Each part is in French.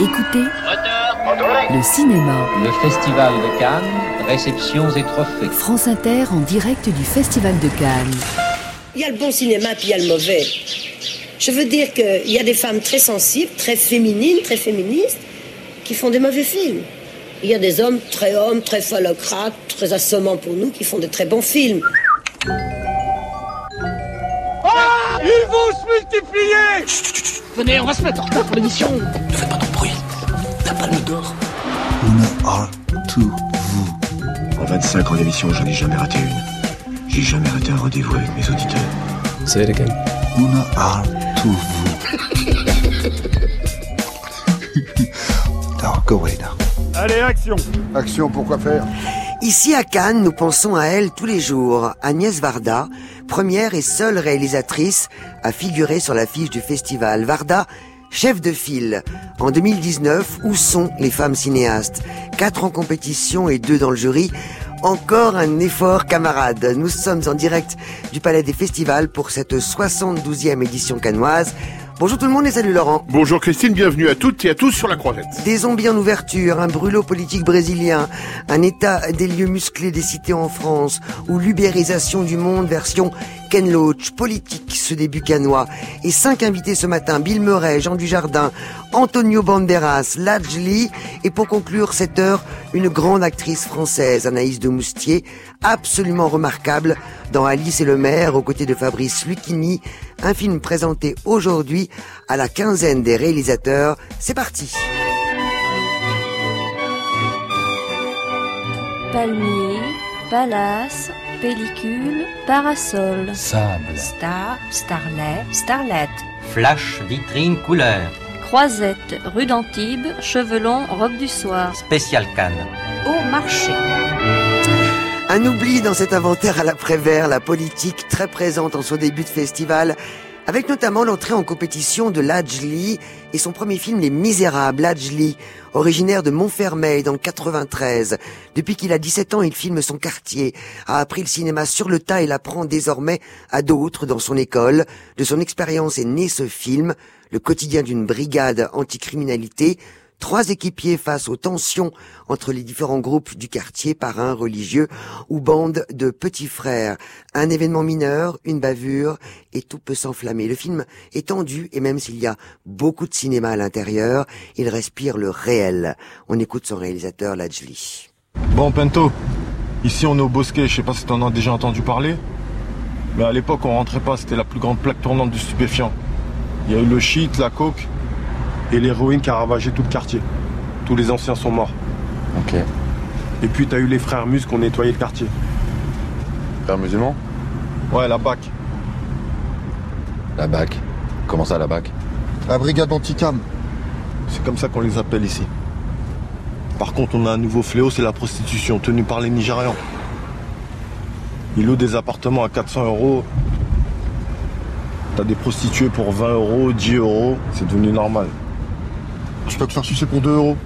Écoutez le cinéma. Le Festival de Cannes, réceptions et trophées. France Inter en direct du Festival de Cannes. Il y a le bon cinéma, puis il y a le mauvais. Je veux dire qu'il y a des femmes très sensibles, très féminines, très féministes, qui font des mauvais films. Il y a des hommes très hommes, très phallocrates, très assommants pour nous, qui font de très bons films. Ils vont se multiplier Venez, on va se mettre en retard pour l'émission. Ne fais pas bruit. La palme d'or. Una are to vous. En 25 ans d'émission, j'en ai jamais raté une. J'ai jamais raté un rendez-vous avec mes auditeurs. Say it again. Una are to vous. now, go away now. Allez, action Action, pourquoi faire? Ici à Cannes, nous pensons à elle tous les jours. Agnès Varda, première et seule réalisatrice à figurer sur l'affiche du festival. Varda, chef de file. En 2019, où sont les femmes cinéastes? Quatre en compétition et deux dans le jury. Encore un effort camarade. Nous sommes en direct du Palais des Festivals pour cette 72e édition cannoise. Bonjour tout le monde et salut Laurent. Bonjour Christine, bienvenue à toutes et à tous sur la croisette. Des zombies en ouverture, un brûlot politique brésilien, un état des lieux musclés des cités en France, ou l'ubérisation du monde version Ken Loach, politique ce début canois, et cinq invités ce matin, Bill Murray, Jean Dujardin, Antonio Banderas, Lajli, et pour conclure cette heure, une grande actrice française, Anaïs de Moustier, absolument remarquable dans Alice et le maire, aux côtés de Fabrice Lucchini, un film présenté aujourd'hui à la quinzaine des réalisateurs. C'est parti Palmier, palace, pellicule, parasol. Sable. Star, starlet, starlet. Flash, vitrine, couleur. Croisette, rue d'Antibes, chevelon, robe du soir. Spécial Cannes. Au marché. Un oubli dans cet inventaire à l'après-vert, la politique très présente en son début de festival, avec notamment l'entrée en compétition de Lajli et son premier film Les Misérables, Lajli, originaire de Montfermeil dans le 93. Depuis qu'il a 17 ans, il filme son quartier, a appris le cinéma sur le tas et l'apprend désormais à d'autres dans son école. De son expérience est né ce film, le quotidien d'une brigade anticriminalité, Trois équipiers face aux tensions entre les différents groupes du quartier, parrains, religieux ou bandes de petits frères. Un événement mineur, une bavure, et tout peut s'enflammer. Le film est tendu, et même s'il y a beaucoup de cinéma à l'intérieur, il respire le réel. On écoute son réalisateur, Lajli. Bon, Pento, ici on est au Bosquet, je sais pas si t'en as déjà entendu parler, mais à l'époque on rentrait pas, c'était la plus grande plaque tournante du stupéfiant. Il y a eu le shit, la coke, et l'héroïne qui a ravagé tout le quartier. Tous les anciens sont morts. Ok. Et puis t'as eu les frères Mus qui ont nettoyé le quartier. Frère musulman Ouais, la BAC. La BAC. Comment ça, la BAC La brigade anti-cam. C'est comme ça qu'on les appelle ici. Par contre, on a un nouveau fléau, c'est la prostitution, tenue par les Nigérians. Ils louent des appartements à 400 euros. T'as des prostituées pour 20 euros, 10 euros, c'est devenu normal. Tu peux te faire sucer pour 2 euros.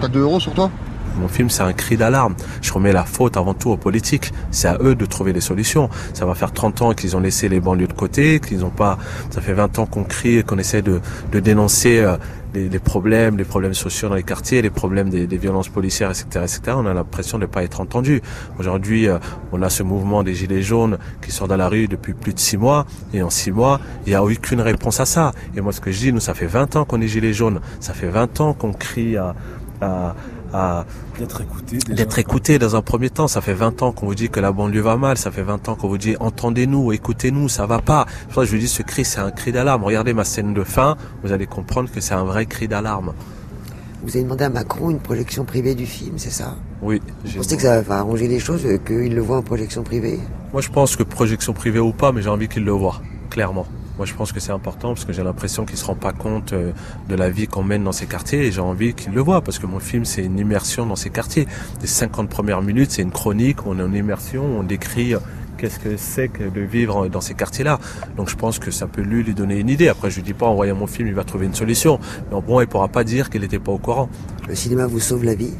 T'as 2 euros sur toi? Mon film, c'est un cri d'alarme. Je remets la faute avant tout aux politiques. C'est à eux de trouver des solutions. Ça va faire 30 ans qu'ils ont laissé les banlieues de côté, qu'ils n'ont pas. Ça fait 20 ans qu'on crie, qu'on essaie de, de dénoncer euh, les, problèmes, les problèmes sociaux dans les quartiers, les problèmes des, violences policières, etc., etc. On a l'impression de ne pas être entendu. Aujourd'hui, euh, on a ce mouvement des gilets jaunes qui sort dans la rue depuis plus de six mois, et en six mois, il n'y a aucune réponse à ça. Et moi, ce que je dis, nous, ça fait 20 ans qu'on est gilets jaunes. Ça fait 20 ans qu'on crie à d'être écouté, d'être écouté dans un premier temps. Ça fait 20 ans qu'on vous dit que la banlieue va mal. Ça fait 20 ans qu'on vous dit entendez-nous, écoutez-nous, ça va pas. Moi, je vous dis ce cri, c'est un cri d'alarme. Regardez ma scène de fin, vous allez comprendre que c'est un vrai cri d'alarme. Vous avez demandé à Macron une projection privée du film, c'est ça? Oui. Vous pensez que ça va arranger les choses, qu'il le voit en projection privée? Moi, je pense que projection privée ou pas, mais j'ai envie qu'il le voit, clairement. Moi, je pense que c'est important parce que j'ai l'impression qu'il se rend pas compte euh, de la vie qu'on mène dans ces quartiers et j'ai envie qu'il le voit parce que mon film, c'est une immersion dans ces quartiers. Les 50 premières minutes, c'est une chronique, on est en immersion, on décrit qu'est-ce que c'est que de vivre dans ces quartiers-là. Donc je pense que ça peut lui donner une idée. Après, je lui dis pas en voyant mon film, il va trouver une solution. Mais bon, il pourra pas dire qu'il n'était pas au courant. Le cinéma vous sauve la vie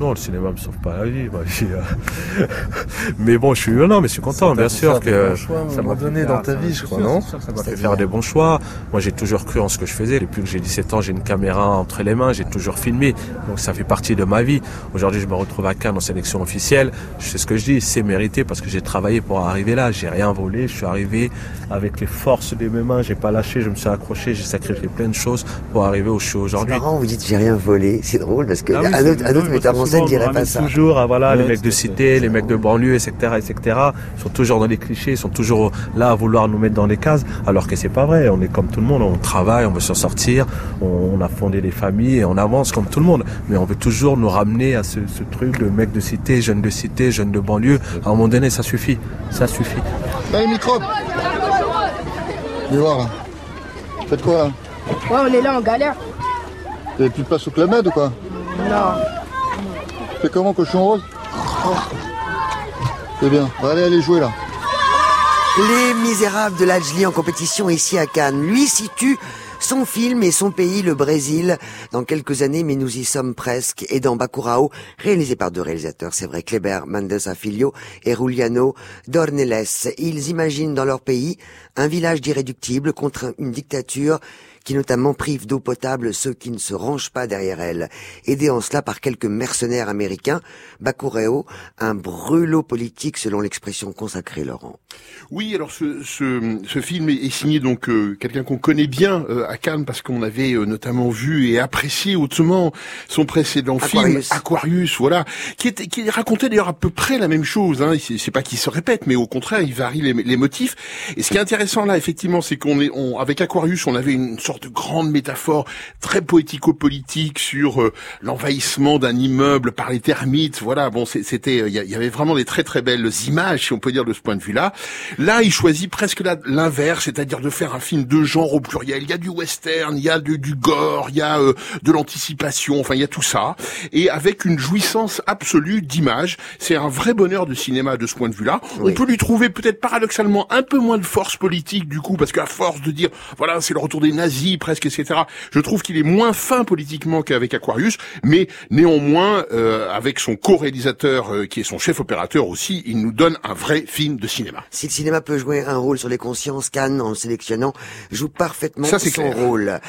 Non, le cinéma me sauve pas la vie, ma vie. euh. mais bon, je suis non, mais je suis content, bien sûr que choix ça m'a donné dans ta vie, c'est je crois, sûr, non c'est Ça m'a fait faire des bons choix. Moi, j'ai toujours cru en ce que je faisais. Depuis que j'ai 17 ans, j'ai une caméra entre les mains, j'ai toujours filmé. Donc ça fait partie de ma vie. Aujourd'hui, je me retrouve à Cannes en sélection officielle. Je sais ce que je dis, c'est mérité parce que j'ai travaillé pour arriver là. J'ai rien volé, je suis arrivé avec les forces de mes mains, j'ai pas lâché, je me suis accroché, j'ai sacrifié plein de choses pour arriver où je suis C'est aujourd'hui. marrant, vous dites j'ai rien volé. C'est drôle parce que Ah oui, un c'est autre, un autre scène souvent, dirait on pas ça. Toujours, voilà, les mecs de cité, les mecs de banlieue, etc., etc., ils sont toujours dans les clichés, ils sont toujours là à vouloir nous mettre dans les cases, alors que c'est pas vrai. On est comme tout le monde, on travaille, on veut s'en sortir, on, on a fondé des familles et on avance comme tout le monde. Mais on veut toujours nous ramener à ce, ce truc de mecs de cité, jeunes de cité, jeunes de banlieue. À un moment donné, ça suffit. Ça suffit. Là, les microbes Viens voir, là. Faites quoi, là? Ouais, on est là en galère. Vous avez plus de place au Club Med ou quoi? Non. Comment, cochon rose C'est bien. Bah, allez, allez jouer, là. Les Misérables de Lajli en compétition ici à Cannes. Lui situe son film et son pays, le Brésil, dans quelques années, mais nous y sommes presque. Et dans Bacurao, réalisé par deux réalisateurs, c'est vrai, Kleber Mendes Filho et Juliano Dornelles. Ils imaginent dans leur pays un village d'irréductibles contre une dictature qui notamment prive d'eau potable ceux qui ne se rangent pas derrière elle. Aidé en cela par quelques mercenaires américains, Bacurao, un brûlot politique selon l'expression consacrée, Laurent. Oui, alors ce, ce, ce film est, est signé donc euh, quelqu'un qu'on connaît bien euh, à Cannes parce qu'on avait euh, notamment vu et apprécié hautement son précédent Aquarius. film Aquarius, voilà, qui était qui racontait d'ailleurs à peu près la même chose. Hein. C'est c'est pas qu'il se répète, mais au contraire, il varie les, les motifs. Et ce qui est intéressant là, effectivement, c'est qu'on est on, avec Aquarius, on avait une sorte de grande métaphore très poético-politique sur euh, l'envahissement d'un immeuble par les termites. Voilà, bon, c'était, euh, il y, avait vraiment des très très belles images, si on peut dire de ce point de vue-là. Là, il choisit presque l'inverse, c'est-à-dire de faire un film de genre au pluriel. Il y a du western, il y a du, du gore, il y a euh, de l'anticipation, enfin il y a tout ça, et avec une jouissance absolue d'image. C'est un vrai bonheur de cinéma de ce point de vue-là. Oui. On peut lui trouver peut-être paradoxalement un peu moins de force politique du coup, parce qu'à force de dire voilà c'est le retour des nazis presque, etc. Je trouve qu'il est moins fin politiquement qu'avec Aquarius, mais néanmoins euh, avec son co-réalisateur euh, qui est son chef opérateur aussi, il nous donne un vrai film de cinéma. Si le cinéma peut jouer un rôle sur les consciences, Cannes, en le sélectionnant, joue parfaitement Ça, son clair. rôle.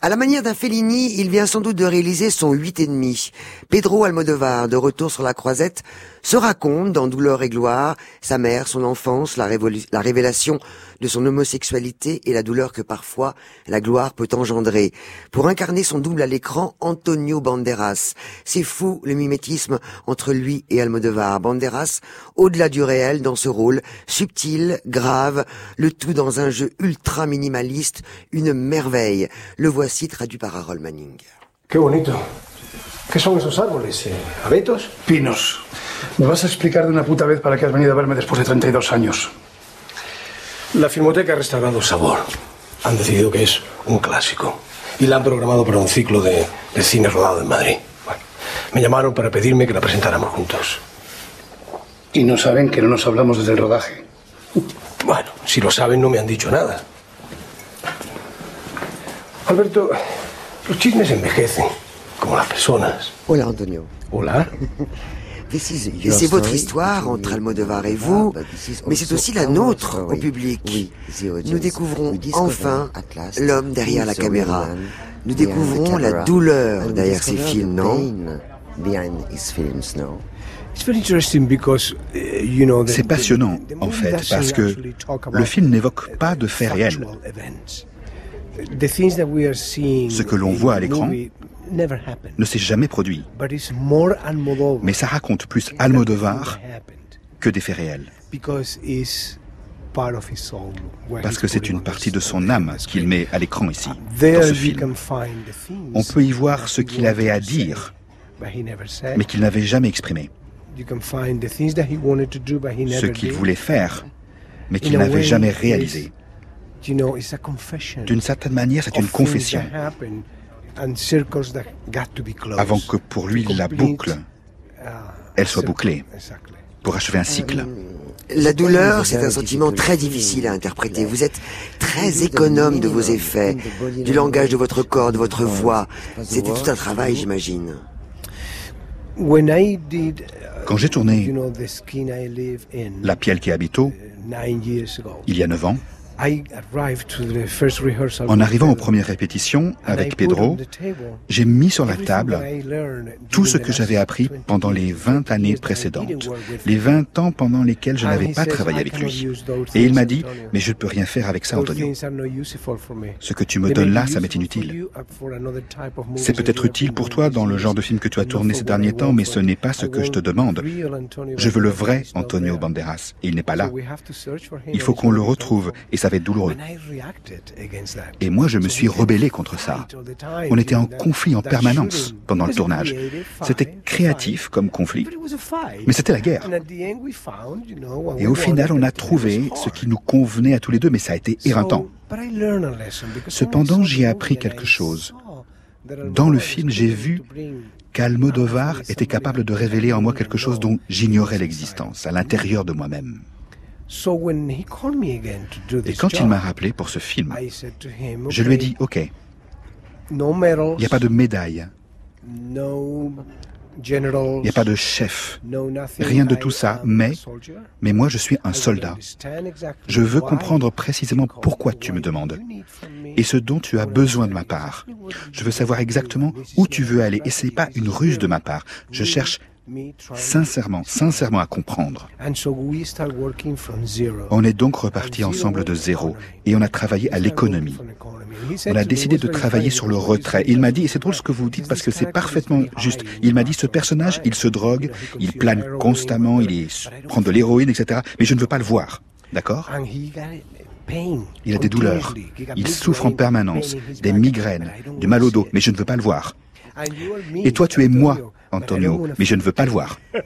À la manière d'un Fellini, il vient sans doute de réaliser son huit et demi. Pedro Almodovar, de retour sur la croisette, se raconte dans Douleur et gloire sa mère, son enfance, la, révélation de son homosexualité et la douleur que parfois la gloire peut engendrer. Pour incarner son double à l'écran, Antonio Banderas. C'est fou le mimétisme entre lui et Almodovar. Banderas, au-delà du réel dans ce rôle, subtil, grave, le tout dans un jeu ultra minimaliste, une merveille. Le voici traduit par Harold Manning. Qué bonito. ¿Qué son esos árboles? eh? ¿Abetos? Pinos. ¿Me vas a explicar de una puta vez para qué has venido a verme después de 32 años? La Filmoteca ha restaurado Sabor. Han decidido que es un clásico. Y la han programado para un ciclo de, de cine rodado en Madrid. Bueno, me llamaron para pedirme que la presentáramos juntos. Y no saben que no nos hablamos desde el rodaje. Bueno, si lo saben no me han dicho nada. Alberto, los chismes envejecen, personas. Hola Antonio. Hola. This is- C'est votre histoire entre Almodovar et vous, mais c'est aussi la nôtre au public. Nous découvrons enfin l'homme derrière la caméra. Nous découvrons la douleur derrière ces films, non? C'est passionnant, en fait, parce que le film n'évoque pas de faits réels. Ce que l'on voit à l'écran ne s'est jamais produit. Mais ça raconte plus Almodovar que des faits réels. Parce que c'est une partie de son âme qu'il met à l'écran ici, dans ce film. On peut y voir ce qu'il avait à dire, mais qu'il n'avait jamais exprimé. Ce qu'il voulait faire, mais qu'il n'avait jamais réalisé. D'une certaine manière, c'est une confession. Avant que pour lui la boucle, elle soit bouclée, pour achever un cycle. La douleur, c'est un sentiment très difficile à interpréter. Vous êtes très économe de vos effets, du langage de votre corps, de votre voix. C'était tout un travail, j'imagine. Quand j'ai tourné La Pielle qui habite au, il y a neuf ans, en arrivant aux premières répétitions avec Pedro, j'ai mis sur la table tout ce que j'avais appris pendant les 20 années précédentes, les 20 ans pendant lesquels je n'avais pas travaillé avec lui. Et il m'a dit, mais je ne peux rien faire avec ça, Antonio. Ce que tu me donnes là, ça m'est inutile. C'est peut-être utile pour toi dans le genre de film que tu as tourné ces derniers temps, mais ce n'est pas ce que je te demande. Je veux le vrai Antonio Banderas, et il n'est pas là. Il faut qu'on le retrouve, et ça va être douloureux. Et moi, je me suis rebellé contre ça. On était en conflit en permanence pendant le tournage. C'était créatif comme conflit, mais c'était la guerre. Et au final, on a trouvé ce qui nous convenait à tous les deux, mais ça a été éreintant. Cependant, j'y ai appris quelque chose. Dans le film, j'ai vu qu'Almodovar était capable de révéler en moi quelque chose dont j'ignorais l'existence, à l'intérieur de moi-même. Et quand il m'a rappelé pour ce film, je lui ai dit, OK, il n'y a pas de médaille, il n'y a pas de chef, rien de tout ça, mais, mais moi je suis un soldat. Je veux comprendre précisément pourquoi tu me demandes et ce dont tu as besoin de ma part. Je veux savoir exactement où tu veux aller et ce n'est pas une ruse de ma part. Je cherche sincèrement, sincèrement à comprendre. On est donc reparti ensemble de zéro et on a travaillé à l'économie. On a décidé de travailler sur le retrait. Il m'a dit, et c'est drôle ce que vous dites parce que c'est parfaitement juste, il m'a dit, ce personnage, il se drogue, il plane constamment, il prend de l'héroïne, etc. Mais je ne veux pas le voir. D'accord? Il a des douleurs, il souffre en permanence, des migraines, du mal au dos, mais je ne veux pas le voir. Et toi, tu es moi, Antonio, mais je ne veux pas le voir.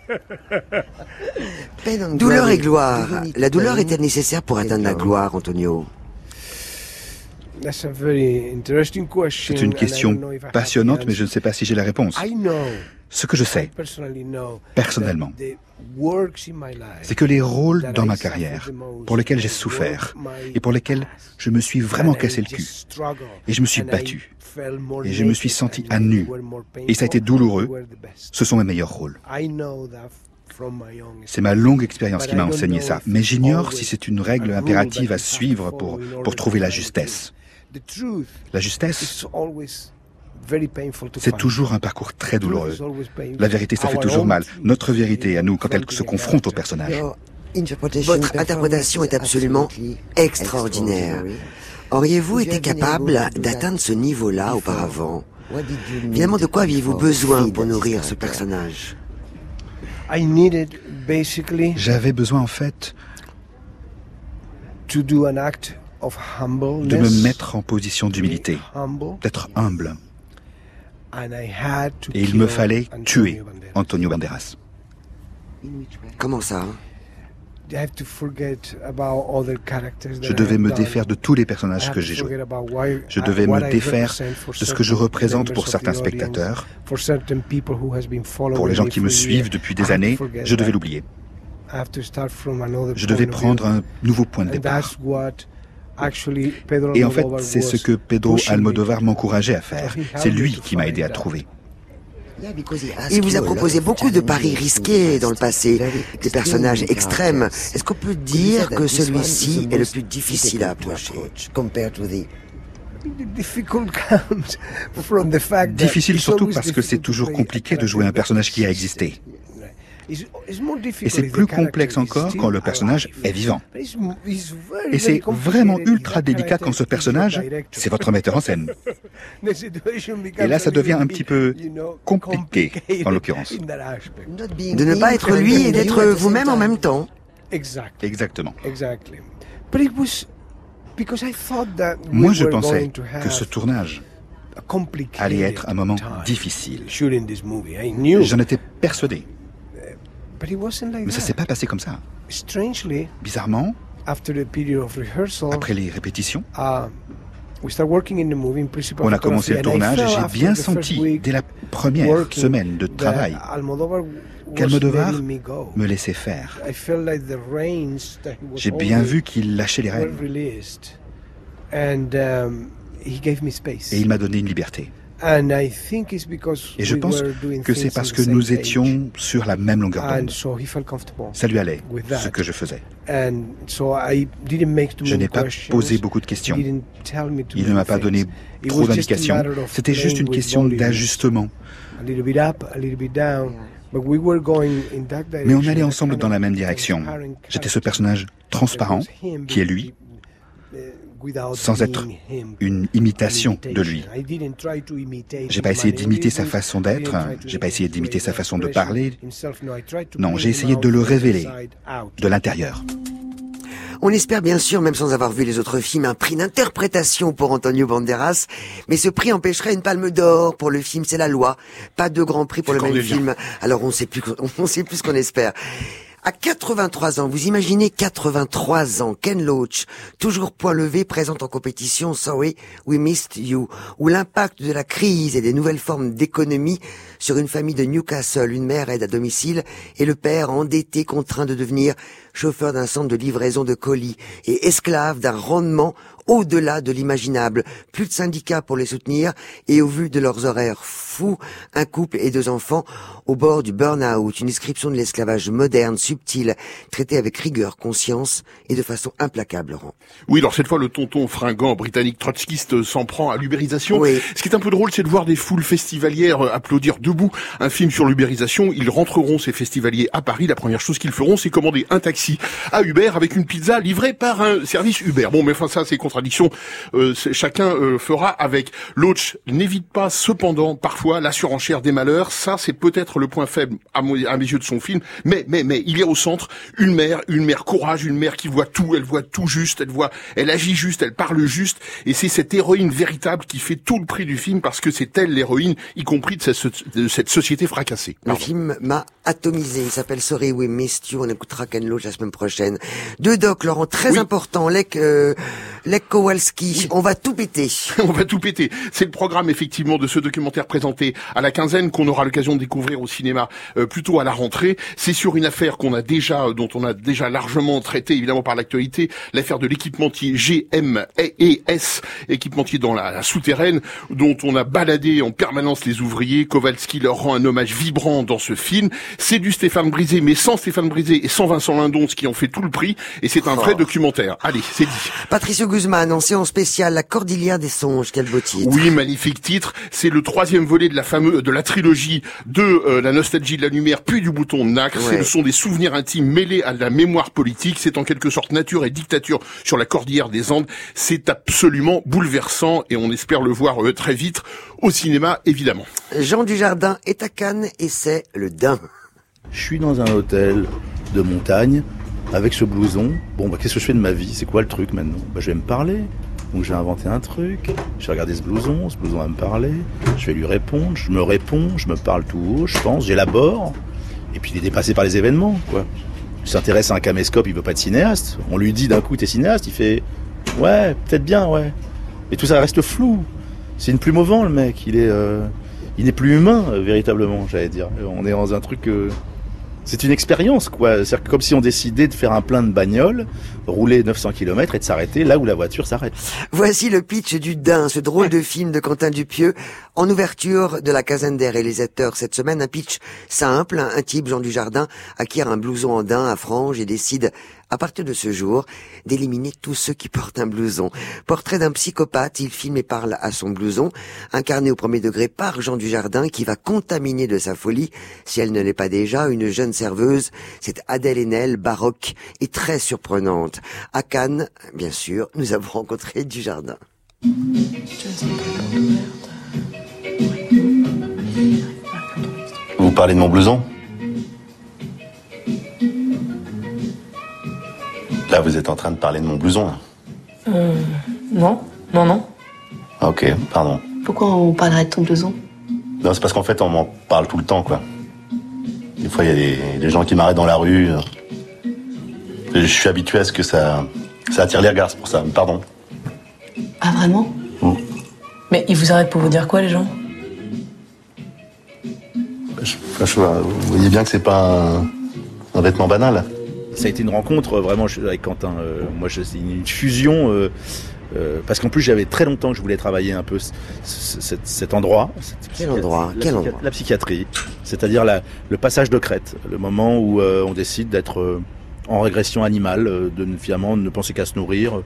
Douleur et gloire. La douleur est-elle nécessaire pour atteindre la gloire, Antonio c'est une question passionnante, mais je ne sais pas si j'ai la réponse. Ce que je sais, personnellement, c'est que les rôles dans ma carrière, pour lesquels j'ai souffert, et pour lesquels je me suis vraiment cassé le cul, et je me suis battu, et je me suis senti à nu, et ça a été douloureux, ce sont mes meilleurs rôles. C'est ma longue expérience qui m'a enseigné ça, mais j'ignore si c'est une règle impérative à suivre pour, pour trouver la justesse. La justesse, c'est toujours un parcours très douloureux. La vérité, ça fait toujours mal. Notre vérité à nous, quand elle se confronte au personnage. Votre interprétation est absolument extraordinaire. Auriez-vous été capable d'atteindre ce niveau-là auparavant Finalement, de quoi aviez-vous besoin pour nourrir ce personnage? J'avais besoin en fait de me mettre en position d'humilité, d'être humble. Et il me fallait tuer Antonio Banderas. Comment ça je devais me défaire de tous les personnages que j'ai joués. Je devais me défaire de ce que je représente pour certains spectateurs. Pour les gens qui me suivent depuis des années, je devais l'oublier. Je devais prendre un nouveau point de départ. Et en fait, c'est ce que Pedro Almodovar m'encourageait à faire. C'est lui qui m'a aidé à trouver. Il vous a proposé beaucoup de paris risqués dans le passé, des personnages extrêmes. Est-ce qu'on peut dire que celui-ci est le plus difficile à approcher? Difficile surtout parce que c'est toujours compliqué de jouer un personnage qui a existé. Et c'est plus complexe encore quand le personnage est vivant. Et c'est vraiment ultra délicat quand ce personnage, c'est votre metteur en scène. Et là, ça devient un petit peu compliqué, en l'occurrence. De ne pas être lui et d'être vous-même en même temps. Exactement. Moi, je pensais que ce tournage allait être un moment difficile. J'en étais persuadé. Mais ça s'est pas passé comme ça. Bizarrement, après les répétitions, uh, on a commencé le tournage et j'ai bien senti, dès la première semaine de travail, qu'Almodovar me laissait faire. J'ai bien vu qu'il lâchait les rênes. Um, et il m'a donné une liberté. Et je pense que c'est parce que nous étions sur la même longueur d'onde. Ça lui allait, ce que je faisais. Je n'ai pas posé beaucoup de questions. Il ne m'a pas donné trop d'indications. C'était juste une question d'ajustement. Mais on allait ensemble dans la même direction. J'étais ce personnage transparent, qui est lui, sans être une imitation de lui. J'ai pas essayé d'imiter sa façon d'être, j'ai pas essayé d'imiter sa façon de parler. Non, j'ai essayé de le révéler de l'intérieur. On espère bien sûr, même sans avoir vu les autres films, un prix d'interprétation pour Antonio Banderas, mais ce prix empêcherait une palme d'or pour le film, c'est la loi. Pas de grand prix pour le même film. Alors on sait plus, on sait plus ce qu'on espère. À 83 ans, vous imaginez 83 ans, Ken Loach, toujours point levé, présente en compétition Sorry, We Missed You, où l'impact de la crise et des nouvelles formes d'économie sur une famille de Newcastle, une mère aide à domicile et le père endetté contraint de devenir chauffeur d'un centre de livraison de colis et esclave d'un rendement au-delà de l'imaginable. Plus de syndicats pour les soutenir et au vu de leurs horaires fous, un couple et deux enfants au bord du burn-out, une description de l'esclavage moderne, subtil, traité avec rigueur, conscience et de façon implacable, Laurent. Oui, alors cette fois, le tonton fringant britannique trotskiste s'en prend à l'ubérisation. Ce qui est un peu drôle, c'est de voir des foules festivalières applaudir debout un film sur l'ubérisation. Ils rentreront, ces festivaliers, à Paris. La première chose qu'ils feront, c'est commander un taxi à Uber avec une pizza livrée par un service Uber. Bon, mais enfin, ça, c'est contradiction. Euh, chacun euh, fera avec. L'autre n'évite pas, cependant, parfois, la surenchère des malheurs. Ça, c'est peut-être le point faible à, mes yeux de son film, mais mais mais il y a au centre une mère, une mère courage, une mère qui voit tout, elle voit tout juste, elle voit, elle agit juste, elle parle juste, et c'est cette héroïne véritable qui fait tout le prix du film parce que c'est elle l'héroïne, y compris de cette, société fracassée. Le film m'a atomisé. Il s'appelle Sorry We Missed You. On écoutera Ken Loach la semaine prochaine. Deux docs, Laurent, très important. Lek, euh, Kowalski. On va tout péter. on va tout péter. C'est le programme effectivement de ce documentaire présenté à la quinzaine qu'on aura l'occasion de découvrir au cinéma euh, plutôt à la rentrée. C'est sur une affaire qu'on a déjà, euh, dont on a déjà largement traité évidemment par l'actualité, l'affaire de l'équipementier GMES, équipementier dans la, souterraine, dont on a baladé en permanence les ouvriers. Kowalski leur rend un hommage vibrant dans ce film. C'est du Stéphane Brisé, mais sans Stéphane Brisé et sans Vincent Lindon, ce qui en fait tout le prix. Et c'est un vrai oh. documentaire. Allez, c'est dit. Patricio Guzman en séance spéciale, La Cordillère des Songes. Quel beau titre. Oui, magnifique titre. C'est le troisième volet de la fameuse, de la trilogie de euh, la nostalgie de la lumière, puis du bouton de nacre. Ce sont des souvenirs intimes mêlés à la mémoire politique. C'est en quelque sorte nature et dictature sur la Cordillère des Andes. C'est absolument bouleversant et on espère le voir euh, très vite au cinéma, évidemment. Jean Dujardin est à Cannes et c'est le Dain. Je suis dans un hôtel de montagne avec ce blouson. Bon, bah, qu'est-ce que je fais de ma vie? C'est quoi le truc maintenant? Bah, Je vais me parler. Donc j'ai inventé un truc, j'ai regardé ce blouson, ce blouson va me parler, je vais lui répondre, je me réponds, je me parle tout haut, je pense, j'élabore, et puis il est dépassé par les événements, quoi. Il s'intéresse à un caméscope, il veut pas être cinéaste. On lui dit d'un coup t'es cinéaste, il fait ouais, peut-être bien, ouais. Mais tout ça reste flou. C'est une plume au vent le mec, il est, euh, il n'est plus humain euh, véritablement, j'allais dire. On est dans un truc euh, c'est une expérience, quoi. C'est comme si on décidait de faire un plein de bagnoles, rouler 900 km et de s'arrêter là où la voiture s'arrête. Voici le pitch du Dain, ce drôle de film de Quentin Dupieux, en ouverture de la caserne des réalisateurs cette semaine. Un pitch simple, un type, Jean Dujardin, acquiert un blouson en daim à franges et décide à partir de ce jour, d'éliminer tous ceux qui portent un blouson. Portrait d'un psychopathe, il filme et parle à son blouson, incarné au premier degré par Jean Dujardin, qui va contaminer de sa folie, si elle ne l'est pas déjà, une jeune serveuse, cette Adèle Haenel, baroque et très surprenante. À Cannes, bien sûr, nous avons rencontré Dujardin. Vous parlez de mon blouson? Là, vous êtes en train de parler de mon blouson, là Euh. Non, non, non. Ah, ok, pardon. Pourquoi on parlerait de ton blouson? Non, c'est parce qu'en fait, on m'en parle tout le temps, quoi. Des fois, il y a des, gens qui m'arrêtent dans la rue. Je suis habitué à ce que ça, ça attire les regards, c'est pour ça. Pardon. Ah, vraiment? Mmh. Mais ils vous arrêtent pour vous dire quoi, les gens? Je, Vous voyez bien que c'est pas un vêtement banal ça a été une rencontre vraiment avec Quentin. Euh, moi, c'est une fusion. Euh, Euh, parce qu'en plus, j'avais très longtemps que je voulais travailler un peu cet, endroit. Quel endroit la Quel endroit La psychiatrie, c'est-à-dire le passage de crête, le moment où euh, on décide d'être euh, en régression animale, euh, de ne- finalement ne penser qu'à se nourrir, euh,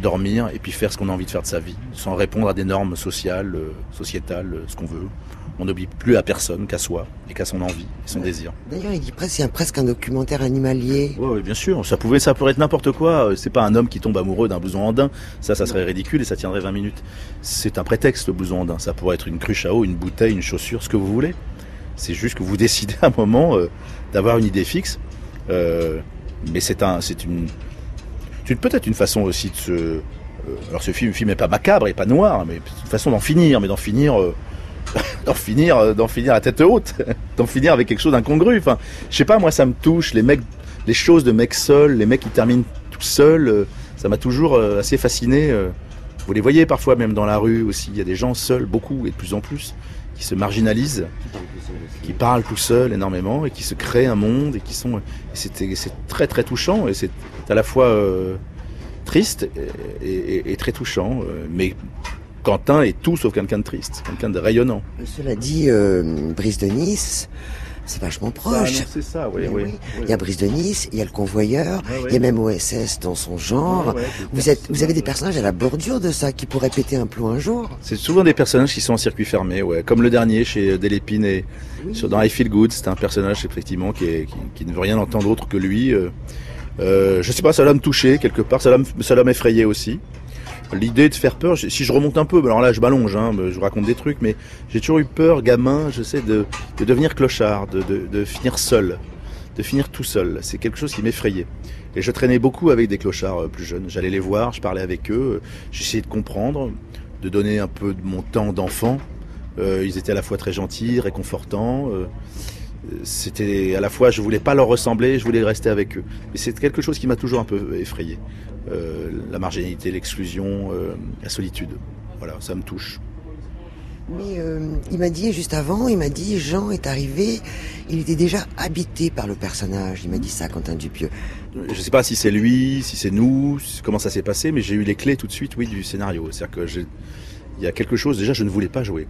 dormir et puis faire ce qu'on a envie de faire de sa vie, sans répondre à des normes sociales, euh, sociétales, euh, ce qu'on veut. On n'oblie plus à personne qu'à soi et qu'à son envie et son désir. D'ailleurs, il dit presque, il y a presque un documentaire animalier. Oui, bien sûr. Ça pouvait, ça pourrait être n'importe quoi. Euh, C'est pas un homme qui tombe amoureux d'un blouson andin. Ça, ça serait ridicule et ça tiendrait 20 minutes. C'est un prétexte, le blouson andin. Ça pourrait être une cruche à eau, une bouteille, une chaussure, ce que vous voulez. C'est juste que vous décidez à un moment euh, d'avoir une idée fixe. Euh, mais c'est un, c'est une, c'est peut-être une façon aussi de se. euh, alors ce film, le film est pas macabre et pas noir, mais c'est une façon d'en finir, mais d'en finir. d'en finir, euh, d'en finir à tête haute, d'en finir avec quelque chose d'incongru. Enfin, je sais pas, moi ça me touche, les mecs, les choses de mecs seuls, les mecs qui terminent tout seuls, euh, ça m'a toujours euh, assez fasciné. Vous les voyez parfois même dans la rue aussi, il y a des gens seuls, beaucoup et de plus en plus, qui se marginalisent, qui parlent tout seuls énormément et qui se créent un monde et qui sont, c'est très très touchant et c'est à la fois triste et, et- très touchant, mais Quentin est tout sauf quelqu'un de triste, quelqu'un de rayonnant. Cela dit, euh, Brice de Nice, c'est vachement proche. Ah non, c'est ça, oui, Mais oui. Il y a Brice de Nice, il y a le convoyeur, ouais. il y a même OSS dans son genre. Vous, êtes, vous avez des personnages à la bordure de ça qui pourraient péter un plomb un jour? C'est souvent des personnages qui sont en circuit fermé, ouais. Comme le dernier chez Delépine et sur, dans I Feel Good, c'est un personnage effectivement qui, est- qui, qui ne veut rien entendre autre que lui. Euh, euh, je sais pas, ça l'a me toucher quelque part, ça l'a me- ça l'a m'effrayer aussi. L'idée de faire peur, si je remonte un peu, alors là je m'allonge, hein, je vous raconte des trucs, mais j'ai toujours eu peur, gamin, je sais, de, de devenir clochard, de, finir seul, de finir tout seul. C'est quelque chose qui m'effrayait. Et je traînais beaucoup avec des clochards euh, plus jeunes. J'allais les voir, je parlais avec eux, euh, j'essayais de comprendre, de donner un peu de mon temps d'enfant. Euh, ils étaient à la fois très gentils, réconfortants. c'était à la fois, je voulais pas leur ressembler, je voulais rester avec eux. Mais c'est quelque chose qui m'a toujours un peu effrayé. Euh, la marginalité, l'exclusion, euh, la solitude. Voilà, ça me touche. Mais euh, il m'a dit juste avant, il m'a dit Jean est arrivé, il était déjà habité par le personnage. Il m'a dit ça, Quentin Dupieux. Je sais pas si c'est lui, si c'est nous, comment ça s'est passé, mais j'ai eu les clés tout de suite, oui, du scénario. C'est-à-dire que il y a quelque chose. Déjà, je ne voulais pas jouer.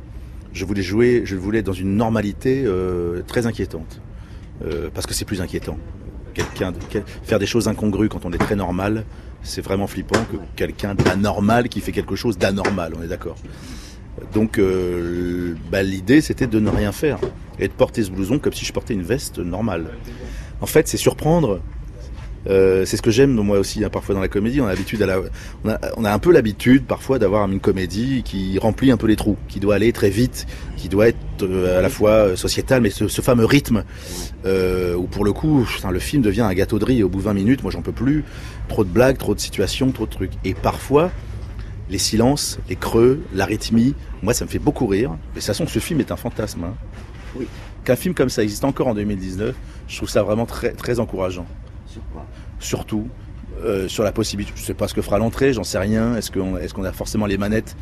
Je voulais jouer, je voulais dans une normalité euh, très inquiétante, Euh, parce que c'est plus inquiétant. Quelqu'un, de- faire des choses incongrues quand on est très normal, c'est vraiment flippant que quelqu'un d'anormal qui fait quelque chose d'anormal. On est d'accord. Donc, euh, bah, l'idée, c'était de ne rien faire et de porter ce blouson comme si je portais une veste normale. En fait, c'est surprendre. Euh, c'est ce que j'aime moi aussi hein, parfois dans la comédie. On a l'habitude à la, on a, on a un peu l'habitude parfois d'avoir une comédie qui remplit un peu les trous, qui doit aller très vite, qui doit être euh, à la fois sociétale, mais ce, ce fameux rythme euh, où pour le coup, putain, le film devient un gâteau de riz. Au bout de 20 minutes, moi j'en peux plus. Trop de blagues, trop de situations, trop de trucs. Et parfois, les silences, les creux, l'arythmie, moi ça me fait beaucoup rire. Mais de toute façon, ce film est un fantasme. hein. Oui. Qu'un film comme ça existe encore en 2019, je trouve ça vraiment très, très encourageant. Surtout euh, sur la possibilité, je sais pas ce que fera l'entrée, j'en sais rien. Est-ce qu'on est a forcément les manettes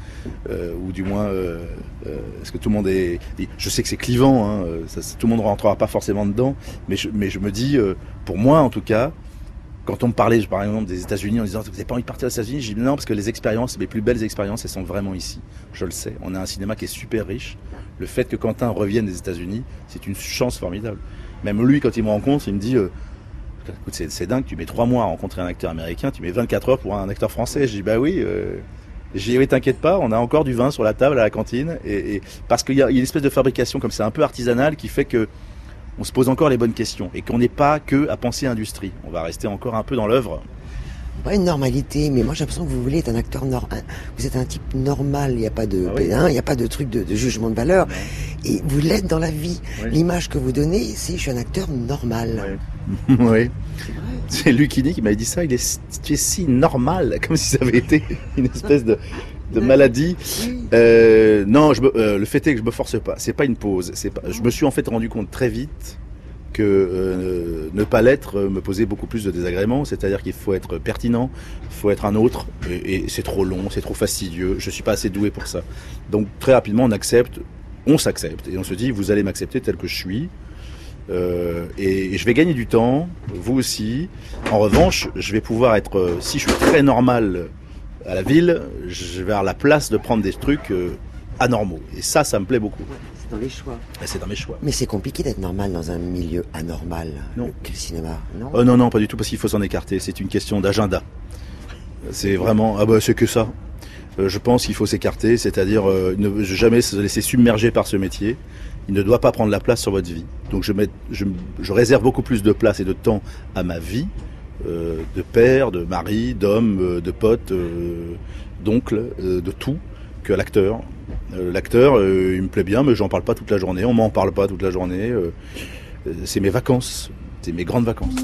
euh, ou du moins euh, est-ce que tout le monde est Je sais que c'est clivant, hein, tout le monde rentrera pas forcément dedans, mais je, me dis, pour moi en tout cas, quand on me parlait par exemple des États-Unis en disant vous n'avez pas envie de partir aux États-Unis, je dis non parce que les expériences, mes plus belles expériences, elles sont vraiment ici. Je le sais. On a un cinéma qui est super riche. Le fait que Quentin revienne des États-Unis, c'est une chance formidable. Même lui, quand il me rencontre, il me dit écoute, c'est, dingue, tu mets trois mois à rencontrer un acteur américain, tu mets 24 heures pour un acteur français. Je dis bah oui. Euh, j'ai oui, t'inquiète pas, on a encore du vin sur la table à la cantine, et, et- parce qu'il y a, il y a une espèce de fabrication comme ça, un peu artisanale, qui fait que on se pose encore les bonnes questions et qu'on n'est pas que à penser industrie. On va rester encore un peu dans l'œuvre. Pas une normalité, mais moi j'ai l'impression que vous voulez être un acteur normal. Vous êtes un type normal, il n'y a pas de Ah oui. hein, il n'y a pas de truc de, de jugement de valeur. Et vous l'êtes dans la vie. Oui. L'image que vous donnez, c'est je suis un acteur normal. oui. C'est Lucini qui m'avait dit ça. Il est, tu es si normal, comme si ça avait été une espèce de, de maladie. Euh, non, je me- euh, le fait est que je me force pas. C'est pas une pause. C'est pas. Je me suis en fait rendu compte très vite que euh, ne pas l'être me posait beaucoup plus de désagréments. C'est-à-dire qu'il faut être pertinent, il faut être un autre, et, et c'est trop long, c'est trop fastidieux. Je suis pas assez doué pour ça. Donc très rapidement, on accepte, on s'accepte et on se dit vous allez m'accepter tel que je suis. Euh, et, et je vais gagner du temps, vous aussi. En revanche, je vais pouvoir être, euh, si je suis très normal à la ville, je vais avoir la place de prendre des trucs euh, anormaux. Et ça, ça me plaît beaucoup. C'est dans les choix. Et c'est dans mes choix. Mais c'est compliqué d'être normal dans un milieu anormal. Non. Que le cinéma, non? Oh non, non, pas du tout, parce qu'il faut s'en écarter. C'est une question d'agenda. C'est vraiment, ah bah c'est que ça. Euh, je pense qu'il faut s'écarter, c'est-à-dire euh, ne jamais se laisser submerger par ce métier. Il ne doit pas prendre la place sur votre vie. Donc je, réserve beaucoup plus de place et de temps à ma vie, euh, de père, de mari, d'homme, de pote, d'oncle, de tout, que l'acteur. L'acteur, il me plaît bien, mais j'en parle pas toute la journée. On m'en parle pas toute la journée. c'est mes vacances, c'est mes grandes vacances.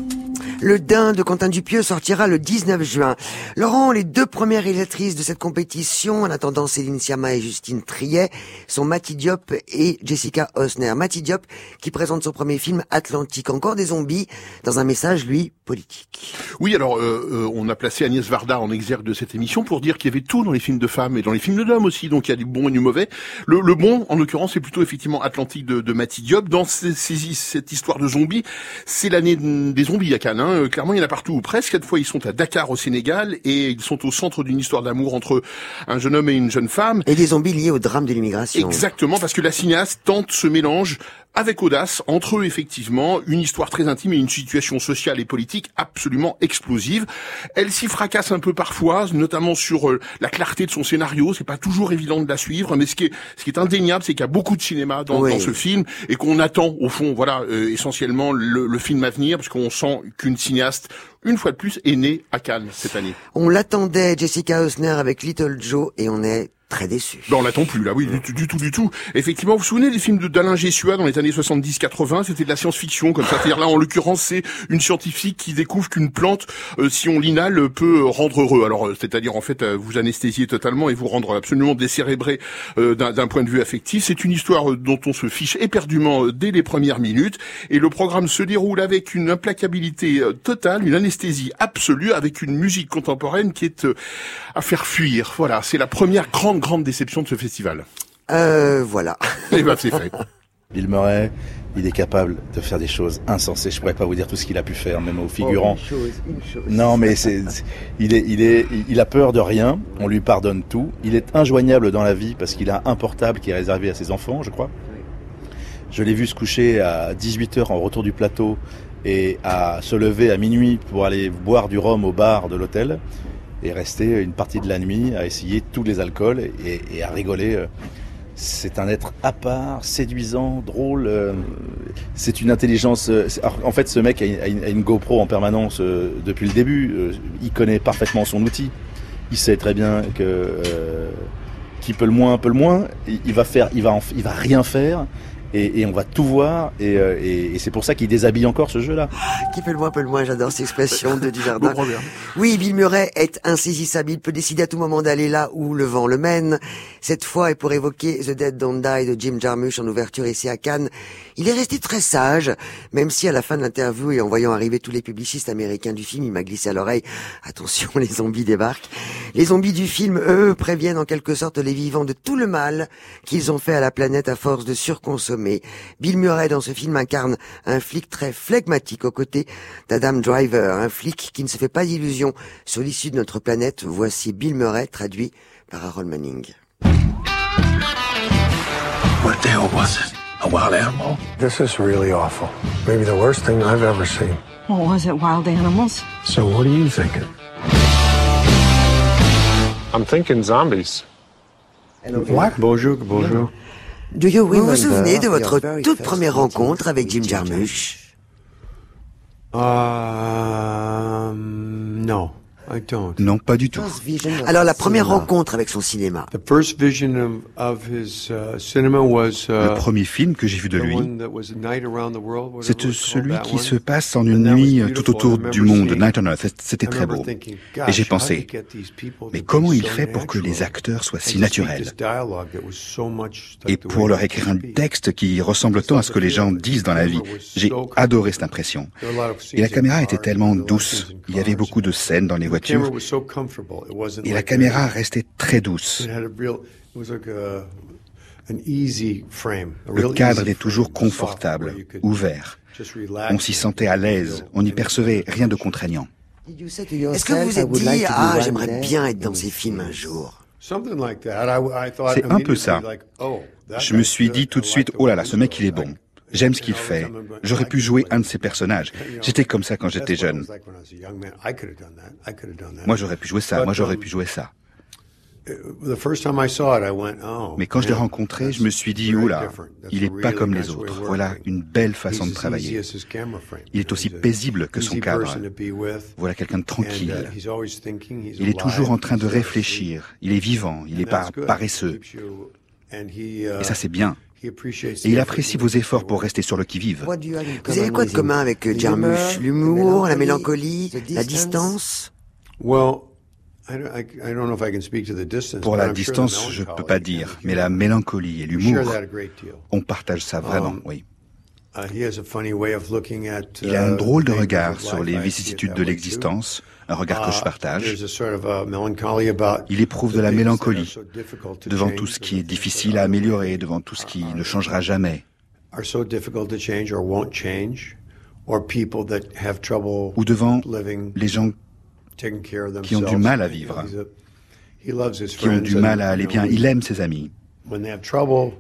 Le Dain de Quentin Dupieux sortira le 19 juin. Laurent, les deux premières réalisatrices de cette compétition, en attendant Céline Sciamma et Justine Triet, sont Mati Diop et Jessica Osner. Mati Diop qui présente son premier film Atlantique, encore des zombies, dans un message, lui, politique. Oui, alors euh, euh, on a placé Agnès Varda en exergue de cette émission pour dire qu'il y avait tout dans les films de femmes et dans les films d'hommes aussi, donc il y a du bon et du mauvais. Le, bon, en l'occurrence, c'est plutôt effectivement Atlantique de, de Mati Diop. Dans cette histoire de zombies, c'est l'année des zombies à Cannes. hein. Euh, Clairement, il y en a partout ou presque. Cette fois, ils sont à Dakar au Sénégal et ils sont au centre d'une histoire d'amour entre un jeune homme et une jeune femme. Et des zombies liés au drame de l'immigration. Exactement, parce que la cinéaste tente ce mélange avec audace entre eux effectivement une histoire très intime et une situation sociale et politique absolument explosive. Elle s'y fracasse un peu parfois, notamment sur euh, la clarté de son scénario. C'est pas toujours évident de la suivre, mais ce qui est, ce qui est indéniable, c'est qu'il y a beaucoup de cinéma dans, Oui. dans ce film et qu'on attend au fond, voilà, euh, essentiellement le, le film à venir, parce qu'on sent qu'une cinéaste, une fois de plus, est née à Cannes cette année. On l'attendait, Jessica Osner avec Little Joe, et on est très déçus. Ben, on l'attend plus là, oui, du, tout, du tout, du tout. Effectivement, vous vous souvenez des films de d'Alain Gessua dans les années 70-80 C'était de la science-fiction comme ça. C'est-à-dire là, en l'occurrence, c'est une scientifique qui découvre qu'une plante, euh, si on l'inhale, peut rendre heureux. Alors, euh, c'est-à-dire en fait, euh, vous anesthésier totalement et vous rendre absolument décérébré euh, d'un point de vue affectif. C'est une histoire dont on se fiche éperdument dès les premières minutes. Et le programme se déroule avec une implacabilité totale, une anesthésie absolue, avec une musique contemporaine qui est euh, à faire fuir. Voilà, c'est la première grande, grande déception de ce festival. Euh, voilà. Et ben, c'est fait. Bill Murray, il est capable de faire des choses insensées. Je pourrais pas vous dire tout ce qu'il a pu faire, même au figurant. Oh, une chose, une chose. Non, mais c'est, c'est- il est, il est, il a peur de rien. On lui pardonne tout. Il est injoignable dans la vie parce qu'il a un portable qui est réservé à ses enfants, je crois. Je l'ai vu se coucher à 18 h en retour du plateau et à se lever à minuit pour aller boire du rhum au bar de l'hôtel et rester une partie de la nuit à essayer tous les alcools et, à rigoler. C'est un être à part, séduisant, drôle. euh, C'est une intelligence. euh, En fait, ce mec a une, GoPro en permanence euh, depuis le début. Il connaît parfaitement son outil. Il sait très bien que qui peut le moins peut le moins. Il va faire, il va, il va rien faire. Et, et on va tout voir, et, euh, et- et c'est pour ça qu'il déshabille encore ce jeu-là. Qui peut le moins, peut le moins, j'adore cette expression de Dujardin. Bon. Oui, Bill Murray est insaisissable, il peut décider à tout moment d'aller là où le vent le mène. Cette fois, et pour évoquer The Dead Don't Die de Jim Jarmusch en ouverture ici à Cannes, il est resté très sage, même si à la fin de l'interview et en voyant arriver tous les publicistes américains du film, il m'a glissé à l'oreille, attention, les zombies débarquent. Les zombies du film, eux, préviennent en quelque sorte les vivants de tout le mal qu'ils ont fait à la planète à force de surconsommer. Bill Murray dans ce film incarne un flic très flegmatique aux côtés d'Adam Driver, un flic qui ne se fait pas d'illusions sur l'issue de notre planète. Voici Bill Murray traduit par Harold Manning. What the hell was it? A wild animal? This is really awful. Maybe the worst thing I've ever seen. Well, was it wild animals? So what are you thinking? I'm thinking zombies. What? Bonjour, bonjour. Do you vous vous souvenez de votre toute première rencontre avec Jim Jarmusch? No, I don't. Non, pas du tout. Alors la première rencontre avec son cinéma. The first vision of, of his uh, cinema was uh, Le premier film que j'ai vu de lui, one that was a night around the world. whatever c'est it was celui qui se passe en une nuit euh, tout autour du monde, seeing- Night on Earth. C'était très beau. thinking, Et j'ai pensé, mais comment il so fait pour que les natural acteurs soient si naturels Et pour leur écrire un texte qui ressemble tant à ce que les gens disent dans la vie. J'ai adoré cette impression. Et la caméra était tellement douce. Il y avait beaucoup de scènes dans les The voitures. Camera was so comfortable. It wasn't Et la caméra restait très douce. It had a real, it was like a, an easy frame. a Le cadre est toujours confortable, you could ouvert. just relax On s'y sentait à l'aise, on n'y percevait rien de contraignant. Est-ce que vous vous êtes dit, ah, j'aimerais bien être dans ces films un jour? C'est un peu ça. oh, Je me suis dit tout de suite, oh là là, ce mec il est bon. J'aime ce qu'il fait. J'aurais pu jouer un de ses personnages. J'étais comme ça quand j'étais jeune. Moi j'aurais pu jouer ça, moi j'aurais pu jouer ça. Mais quand je l'ai rencontré, je me suis dit, oula, il est pas comme les autres. Voilà une belle façon de travailler. Il est aussi paisible que son cadre. Voilà quelqu'un de tranquille. Il est toujours en train de réfléchir. Il est vivant. Il n'est pas paresseux. Et ça, c'est bien. Et il apprécie vos efforts pour rester sur le qui-vive. Vous avez quoi de commun avec euh, Jarmusch? L'humour, la mélancolie, la distance? Pour la distance, je ne peux pas dire, mais la mélancolie et l'humour, on partage ça vraiment, oui. Il a un drôle de regard sur les vicissitudes de l'existence, un regard que je partage. Il éprouve de la mélancolie devant tout ce qui est difficile à améliorer, devant tout ce qui ne changera jamais. Ou devant les gens qui ont du mal à vivre, qui ont du mal à aller bien. Il aime ses amis.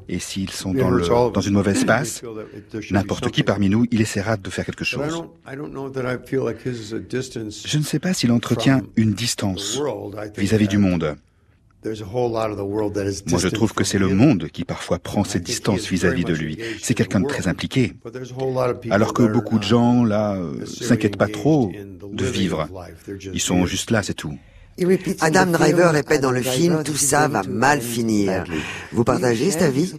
Et s'ils sont dans, le, dans une mauvaise passe, n'importe qui parmi nous, il essaiera de faire quelque chose. Je ne sais pas s'il entretient une distance vis-à-vis du monde. Moi, je trouve que c'est le monde qui parfois prend cette distance vis-à-vis de lui. C'est quelqu'un de très impliqué. Alors que beaucoup de gens, là, euh, s'inquiètent pas trop de vivre. Ils sont juste là, c'est tout. Adam Driver répète dans le film Tout ça va mal finir. Vous partagez cet avis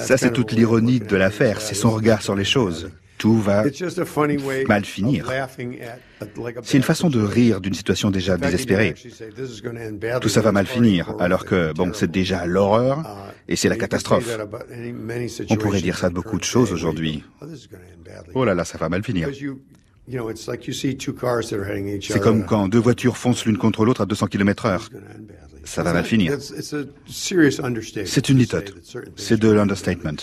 Ça, c'est toute l'ironie de l'affaire, c'est son regard sur les choses. Tout va mal finir. C'est une façon de rire d'une situation déjà désespérée. Tout ça va mal finir, alors que, bon, c'est déjà l'horreur et c'est la catastrophe. On pourrait dire ça de beaucoup de choses aujourd'hui. Oh là là, ça va mal finir. C'est comme quand deux voitures foncent l'une contre l'autre à 200 km heure. Ça va mal finir. C'est une litote. C'est de l'understatement.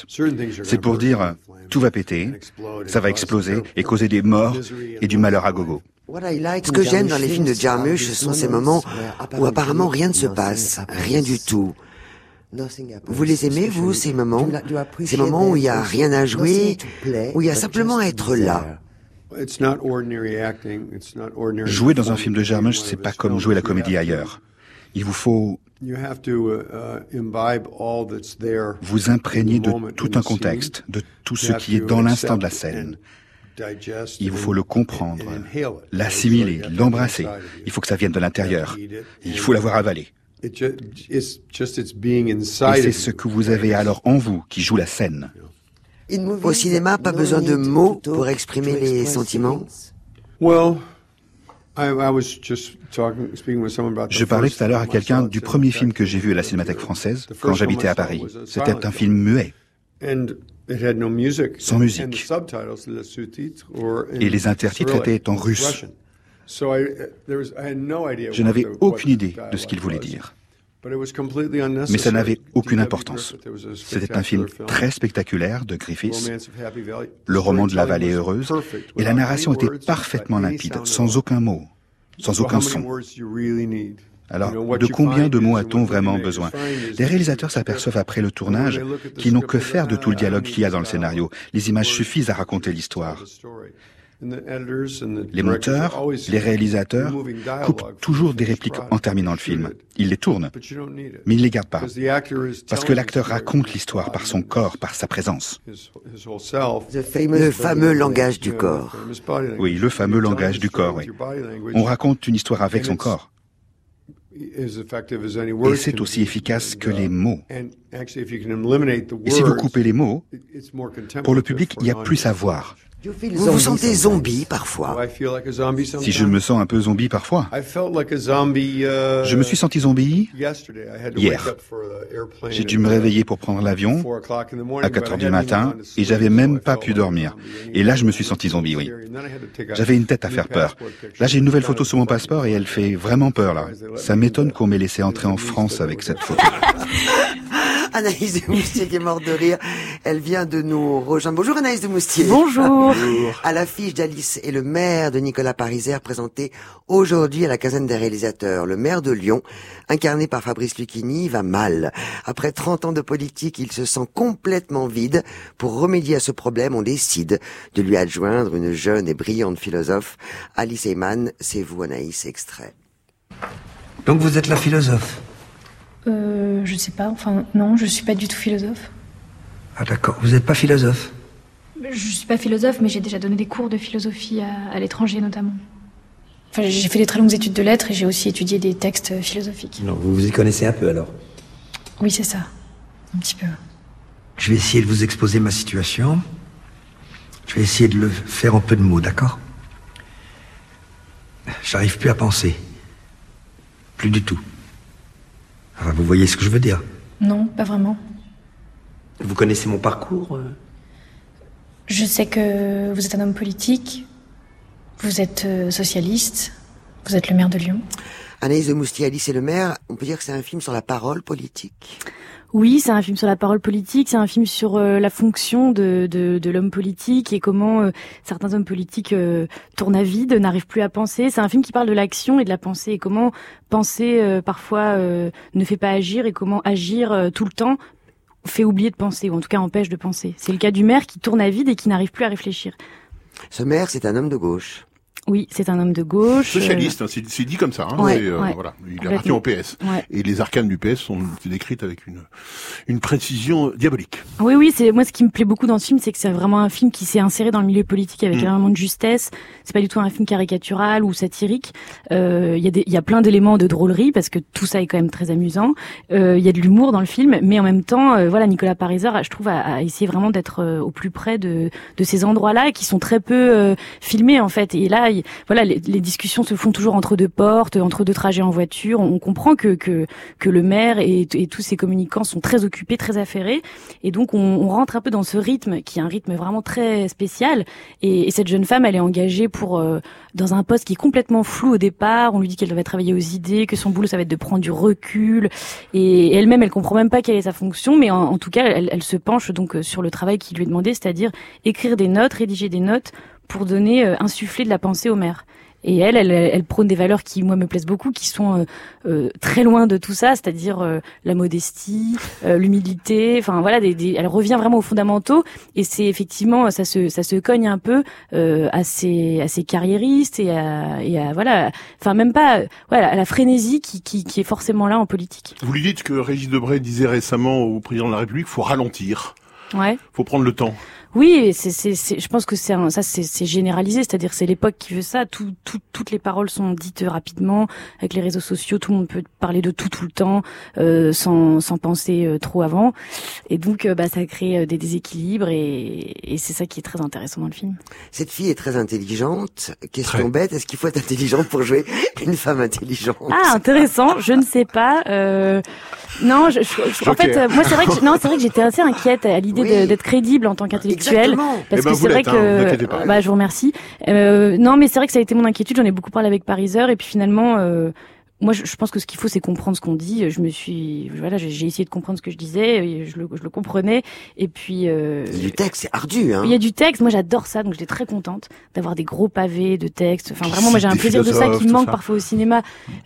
C'est pour dire tout va péter, ça va exploser et causer des morts et du malheur à gogo. Ce que j'aime dans les films de Jarmusch, ce sont ces moments où apparemment rien ne se passe, rien du tout. Vous les aimez, vous, ces moments? Ces moments où il n'y a rien à jouer, où il y a simplement à être là. Jouer dans un film de Jarmusch, c'est pas comme jouer la comédie ailleurs. Il vous faut vous imprégner de tout un contexte, de tout ce qui est dans l'instant de la scène. Il vous faut le comprendre, l'assimiler, l'embrasser. Il faut que ça vienne de l'intérieur. Il faut l'avoir avalé. Et c'est ce que vous avez alors en vous qui joue la scène. Au cinéma, pas besoin de mots pour exprimer les sentiments je parlais tout à l'heure à quelqu'un du premier film que j'ai vu à la Cinémathèque française quand j'habitais à Paris. C'était un film muet. Sans musique. Et les intertitres étaient en russe. Je n'avais aucune idée de ce qu'il voulait dire. Mais ça n'avait aucune importance. C'était un film très spectaculaire de Griffiths, le roman de la vallée heureuse, et la narration était parfaitement limpide, sans aucun mot, sans aucun son. Alors, de combien de mots a-t-on vraiment besoin? Les réalisateurs s'aperçoivent après le tournage qu'ils n'ont que faire de tout le dialogue qu'il y a dans le scénario. Les images suffisent à raconter l'histoire. Les monteurs, les réalisateurs coupent toujours des répliques en terminant le film. Ils les tournent, mais ils ne les gardent pas. Parce que l'acteur raconte l'histoire par son corps, par sa présence. Le fameux langage du corps. Oui, le fameux langage du corps, oui. On raconte une histoire avec son corps. Et c'est aussi efficace que les mots. Et si vous coupez les mots, pour le public, il y a plus à voir. Vous vous sentez zombie parfois Si je me sens un peu zombie parfois. Je me suis senti zombie hier. J'ai dû me réveiller pour prendre l'avion à 4 heures du matin et j'avais même pas pu dormir. Et là, je me suis senti zombie, oui. J'avais une tête à faire peur. Là, j'ai une nouvelle photo sur mon passeport et elle fait vraiment peur, là. Ça m'étonne qu'on m'ait laissé entrer en France avec cette photo. Anaïs de Moustier qui est morte de rire. Elle vient de nous rejoindre. Bonjour Anaïs de Moustier. Bonjour. À l'affiche d'Alice et le maire de Nicolas Pariser présenté aujourd'hui à la caserne des réalisateurs. Le maire de Lyon, incarné par Fabrice Lucchini, va mal. Après 30 ans de politique, il se sent complètement vide. Pour remédier à ce problème, on décide de lui adjoindre une jeune et brillante philosophe. Alice Eyman, c'est vous Anaïs, extrait. Donc vous êtes la philosophe? Euh, je sais pas, enfin, non, je suis pas du tout philosophe. Ah d'accord, vous n'êtes pas philosophe? Je suis pas philosophe, mais j'ai déjà donné des cours de philosophie à, à l'étranger notamment. Enfin, j'ai fait des très longues études de lettres et j'ai aussi étudié des textes philosophiques. Non, vous vous y connaissez un peu alors. Oui, c'est ça. Un petit peu. Je vais essayer de vous exposer ma situation. Je vais essayer de le faire en peu de mots, d'accord? J'arrive plus à penser. Plus du tout. Enfin, vous voyez ce que je veux dire? Non, pas vraiment. Vous connaissez mon parcours euh? Je sais que vous êtes un homme politique, vous êtes euh, socialiste, vous êtes le maire de Lyon. Anaïs de Moustier, Alice et le maire, on peut dire que c'est un film sur la parole politique? Oui, c'est un film sur la parole politique, c'est un film sur euh, la fonction de, de, de l'homme politique et comment euh, certains hommes politiques euh, tournent à vide, n'arrivent plus à penser. C'est un film qui parle de l'action et de la pensée et comment penser parfois ne fait pas agir et comment agir tout le temps fait oublier de penser ou en tout cas empêche de penser. C'est le cas du maire qui tourne à vide et qui n'arrive plus à réfléchir. Ce maire, c'est un homme de gauche. Oui, c'est un homme de gauche. Socialiste, hein, c'est c'est dit comme ça. Hein, Ouais, euh, ouais. voilà, il appartient au PS. Ouais. Et les arcanes du PS sont décrites avec une une précision diabolique. Oui, oui, c'est moi ce qui me plaît beaucoup dans ce film, c'est que c'est vraiment un film qui s'est inséré dans le milieu politique avec Mm. énormément de justesse. C'est pas du tout un film caricatural ou satirique. Euh, Il y a des, y a plein d'éléments de drôlerie parce que tout ça est quand même très amusant. Euh, Il y a de l'humour dans le film, mais en même temps, euh, voilà, Nicolas Pariser, je trouve, a, a essayé vraiment d'être euh, au plus près de de ces endroits-là qui sont très peu euh, filmés en fait. Et là, il- voilà, les, les discussions se font toujours entre deux portes, entre deux trajets en voiture. On comprend que que que le maire et, et tous ses communicants sont très occupés, très affairés. Et donc, on, on rentre un peu dans ce rythme qui est un rythme vraiment très spécial. Et, et cette jeune femme, elle est engagée pour euh, dans un poste qui est complètement flou au départ. On lui dit qu'elle devait travailler aux idées, que son boulot, ça va être de prendre du recul. Et elle-même, elle comprend même pas quelle est sa fonction. Mais en, en tout cas, elle, elle se penche donc euh, sur le travail qui lui est demandé, c'est-à-dire écrire des notes, rédiger des notes pour donner, euh, insuffler de la pensée au maire. Et elle, elle, elle prône des valeurs qui, moi, me plaisent beaucoup, qui sont euh, euh, très loin de tout ça, c'est-à-dire euh, la modestie, euh, l'humilité. Enfin, voilà, des, des- elle revient vraiment aux fondamentaux. Et c'est effectivement, ça se, ça se cogne un peu euh, à ces, à ces carriéristes et à, et à voilà, enfin même pas, voilà, à la frénésie qui, qui, qui est forcément là en politique. Vous lui dites que Régis Debray disait récemment au président de la République, faut ralentir, Ouais. faut prendre le temps. Oui, c'est, c'est, c'est, je pense que c'est un- ça, c'est, c'est généralisé, c'est-à-dire c'est l'époque qui veut ça. Tout, tout, toutes les paroles sont dites rapidement avec les réseaux sociaux. Tout le monde peut parler de tout tout le temps, euh, sans, sans penser euh, trop avant. Et donc, euh, bah, ça crée euh, des déséquilibres et, et c'est ça qui est très intéressant dans le film. Cette fille est très intelligente. Question Très. bête, est-ce qu'il faut être intelligent pour jouer une femme intelligente? Ah, intéressant. Je ne sais pas. Euh, non, je, je- je- en fait, euh, moi, c'est vrai que non, c'est vrai que j'étais assez inquiète à l'idée de- d'être crédible en tant Exactement. parce Eh ben, que c'est vrai hein, que, pas. bah, je vous remercie. Euh, non, mais c'est vrai que ça a été mon inquiétude. J'en ai beaucoup parlé avec Pariser, et puis finalement. Euh, moi, je, je pense que ce qu'il faut, c'est comprendre ce qu'on dit. Je me suis, voilà, j'ai essayé de comprendre ce que je disais, et je le, je le comprenais. Et puis, euh, Il y a du texte, c'est ardu, hein. il y a du texte. Moi, j'adore ça, donc j'étais très contente d'avoir des gros pavés de texte. Enfin, vraiment, moi, j'ai un plaisir de ça qui me manque ça. parfois au cinéma,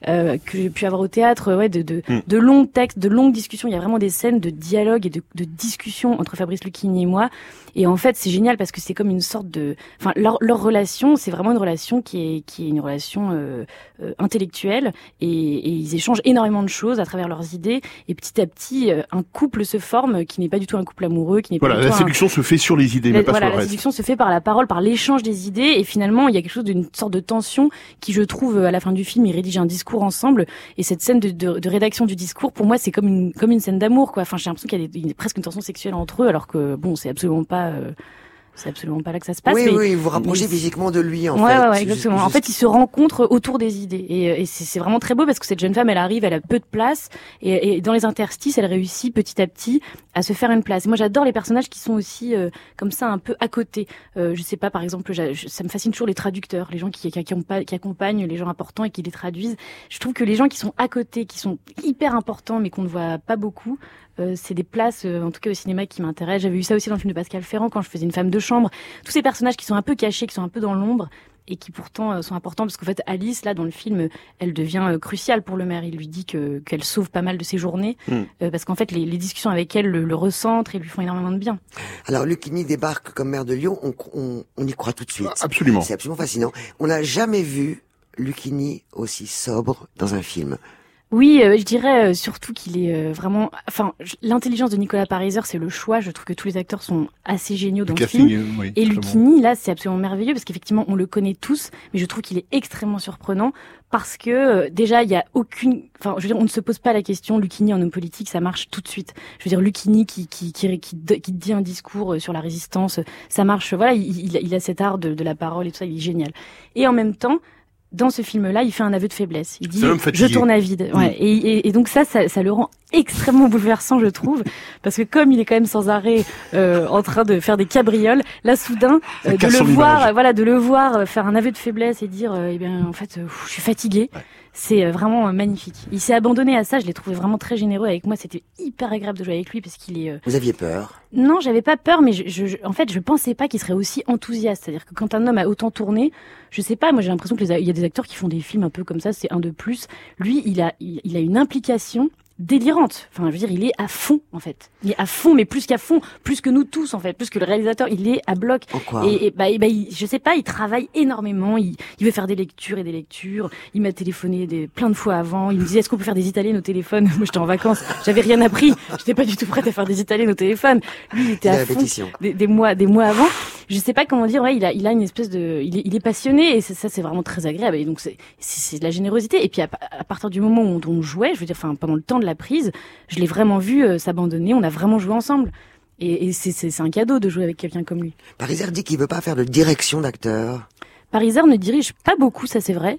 euh, que j'ai pu avoir au théâtre. Ouais, de de, Mm. de longs textes, de longues discussions. Il y a vraiment des scènes de dialogue et de, de discussion entre Fabrice Lucchini et moi. Et en fait, c'est génial parce que c'est comme une sorte de, enfin, leur, leur relation, c'est vraiment une relation qui est qui est une relation euh, euh, intellectuelle et, et ils échangent énormément de choses à travers leurs idées. Et petit à petit, euh, un couple se forme qui n'est pas du tout un couple amoureux, qui n'est pas Voilà, du la un- séduction se fait sur les idées, la, mais pas voilà, sur le la reste. séduction se fait par la parole, par l'échange des idées, et finalement, il y a quelque chose d'une sorte de tension qui, je trouve, à la fin du film, ils rédigent un discours ensemble, et cette scène de, de, de rédaction du discours, pour moi, c'est comme une comme une scène d'amour, quoi. Enfin, j'ai l'impression qu'il y a des- il y a presque une tension sexuelle entre eux, alors que bon, c'est absolument pas. Euh, c'est absolument pas là que ça se passe. Oui, mais, oui, vous rapprochez mais- physiquement de lui, en ouais, fait. Ouais, ouais, exactement. En fait, ils se rencontrent autour des idées. Et, et c'est vraiment très beau parce que cette jeune femme, elle arrive, elle a peu de place. Et, et dans les interstices, elle réussit petit à petit à se faire une place. Moi, j'adore les personnages qui sont aussi euh, comme ça, un peu à côté. Euh, je sais pas, par exemple, je- ça me fascine toujours les traducteurs, les gens qui, qui, accompagnent, qui accompagnent les gens importants et qui les traduisent. Je trouve que les gens qui sont à côté, qui sont hyper importants, mais qu'on ne voit pas beaucoup, euh, c'est des places, euh, en tout cas au cinéma, qui m'intéressent. J'avais vu ça aussi dans le film de Pascal Ferrand quand je faisais une femme de chambre. Tous ces personnages qui sont un peu cachés, qui sont un peu dans l'ombre et qui pourtant euh, sont importants parce qu'en fait Alice là dans le film elle devient euh, cruciale pour le maire il lui dit que qu'elle sauve pas mal de ses journées Mm. euh, parce qu'en fait les, les discussions avec elle le, le recentrent et lui font énormément de bien Alors, Lucchini débarque comme maire de Lyon, on, on, on y croit tout de suite. Absolument. C'est absolument fascinant. On n'a jamais vu Lucchini aussi sobre dans un film. Oui, euh, je dirais euh, surtout qu'il est euh, vraiment. Enfin, l'intelligence de Nicolas Pariser, c'est le choix. Je trouve que tous les acteurs sont assez géniaux dans le, film. oui, et Lucchini, là, c'est absolument merveilleux parce qu'effectivement, on le connaît tous, mais je trouve qu'il est extrêmement surprenant parce que euh, déjà, il y a aucune. Enfin, je veux dire, on ne se pose pas la question. Lucchini en homme politique, ça marche tout de suite. Je veux dire, Lucchini qui qui qui, qui, qui dit un discours euh, sur la résistance, ça marche. Voilà, il, il a cet art de, de la parole et tout ça, il est génial. Et en même temps. Dans ce film-là, il fait un aveu de faiblesse. Il dit je tourne à vide. Mm. Ouais. Et, et, et donc ça, ça, ça le rend extrêmement bouleversant, je trouve, parce que comme il est quand même sans arrêt euh, en train de faire des cabrioles, là soudain, euh, de le voir, euh, voilà, de le voir euh, faire un aveu de faiblesse et dire, euh, eh bien, en fait, je suis fatigué. C'est euh, vraiment euh, magnifique. Il s'est abandonné à ça. Je l'ai trouvé vraiment très généreux avec moi. C'était hyper agréable de jouer avec lui parce qu'il est. euh, Vous aviez peur? Non, j'avais pas peur, mais je, je- je- en fait, je pensais pas qu'il serait aussi enthousiaste. C'est-à-dire que quand un homme a autant tourné, je sais pas, moi j'ai l'impression que les a- il y a des acteurs qui font des films un peu comme ça, c'est un de plus. Lui, il a, il, il a une implication délirante. Enfin, je veux dire, il est à fond en fait. Il est à fond, mais plus qu'à fond, plus que nous tous en fait, plus que le réalisateur. Il est à bloc. En quoi et, et bah, et bah, il- je sais pas, il travaille énormément. Il, il veut faire des lectures et des lectures. Il m'a téléphoné des, plein de fois avant. Il me disait est-ce qu'on peut faire des italiennes au téléphone? Moi, j'étais en vacances, j'avais rien appris. J'étais pas du tout prête à faire des italiennes au téléphone. Lui, il était à fond des, des mois, des mois avant. Je sais pas comment dire. Ouais, il a, il a une espèce de, il est, il est passionné et ça, c'est vraiment très agréable. Et donc c'est, de la générosité. Et puis à, à partir du moment où on jouait, je veux dire, enfin pendant le temps de la prise, je l'ai vraiment vu euh, s'abandonner. On a vraiment joué ensemble. Et, et c'est, c'est, c'est un cadeau de jouer avec quelqu'un comme lui. Pariser dit qu'il veut pas faire de direction d'acteur. Pariser ne dirige pas beaucoup, ça c'est vrai.